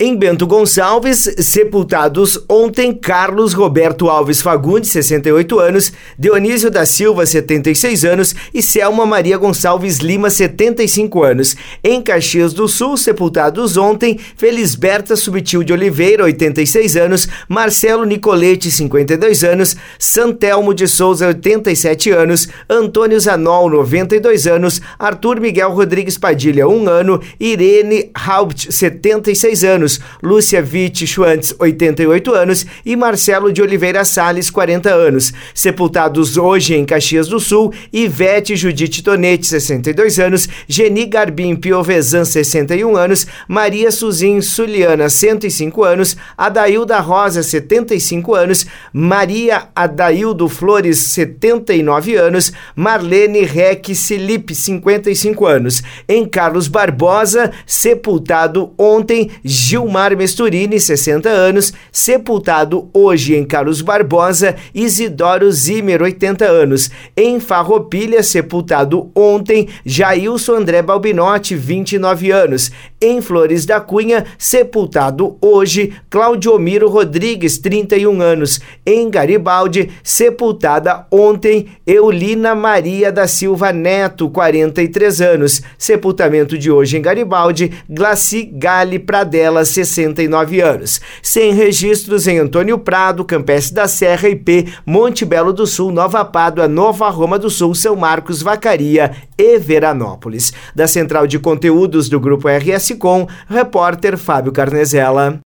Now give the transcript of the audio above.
Em Bento Gonçalves, sepultados ontem Carlos Roberto Alves Fagundes, 68 anos, Dionísio da Silva, 76 anos e Selma Maria Gonçalves Lima, 75 anos. Em Caxias do Sul, sepultados ontem Felisberta Subtil de Oliveira, 86 anos, Marcelo Nicolete, 52 anos, Santelmo de Souza, 87 anos, Antônio Zanol, 92 anos, Arthur Miguel Rodrigues Padilha, 1 ano, Irene Haupt, 76 anos anos, Lúcia Witt Schwantz, 88 anos e Marcelo de Oliveira Sales, 40 anos. Sepultados hoje em Caxias do Sul, Ivete Judite Tonete, 62 anos, Geni Garbim Piovesan, 61 anos, Maria Suzin Suliana, 105 anos, Adailda Rosa, 75 anos, Maria Adaildo Flores, 79 anos, Marlene Reck Felipe, 55 anos. Em Carlos Barbosa, sepultado ontem, Gil Gilmar Mesturini, 60 anos, sepultado hoje em Carlos Barbosa, Isidoro Zimmer, 80 anos. Em Farroupilha, sepultado ontem, Jailson André Balbinotti, 29 anos. Em Flores da Cunha, sepultado hoje, Claudio Miro Rodrigues, 31 anos. Em Garibaldi, sepultada ontem, Eulina Maria da Silva Neto, 43 anos. Sepultamento de hoje em Garibaldi, Glaci Gale Pradella, 69 anos. Sem registros em Antônio Prado, Campestre da Serra, IP, Monte Belo do Sul, Nova Pádua, Nova Roma do Sul, São Marcos, Vacaria e Veranópolis. Da Central de Conteúdos do Grupo RS Com, repórter Fábio Carnezella.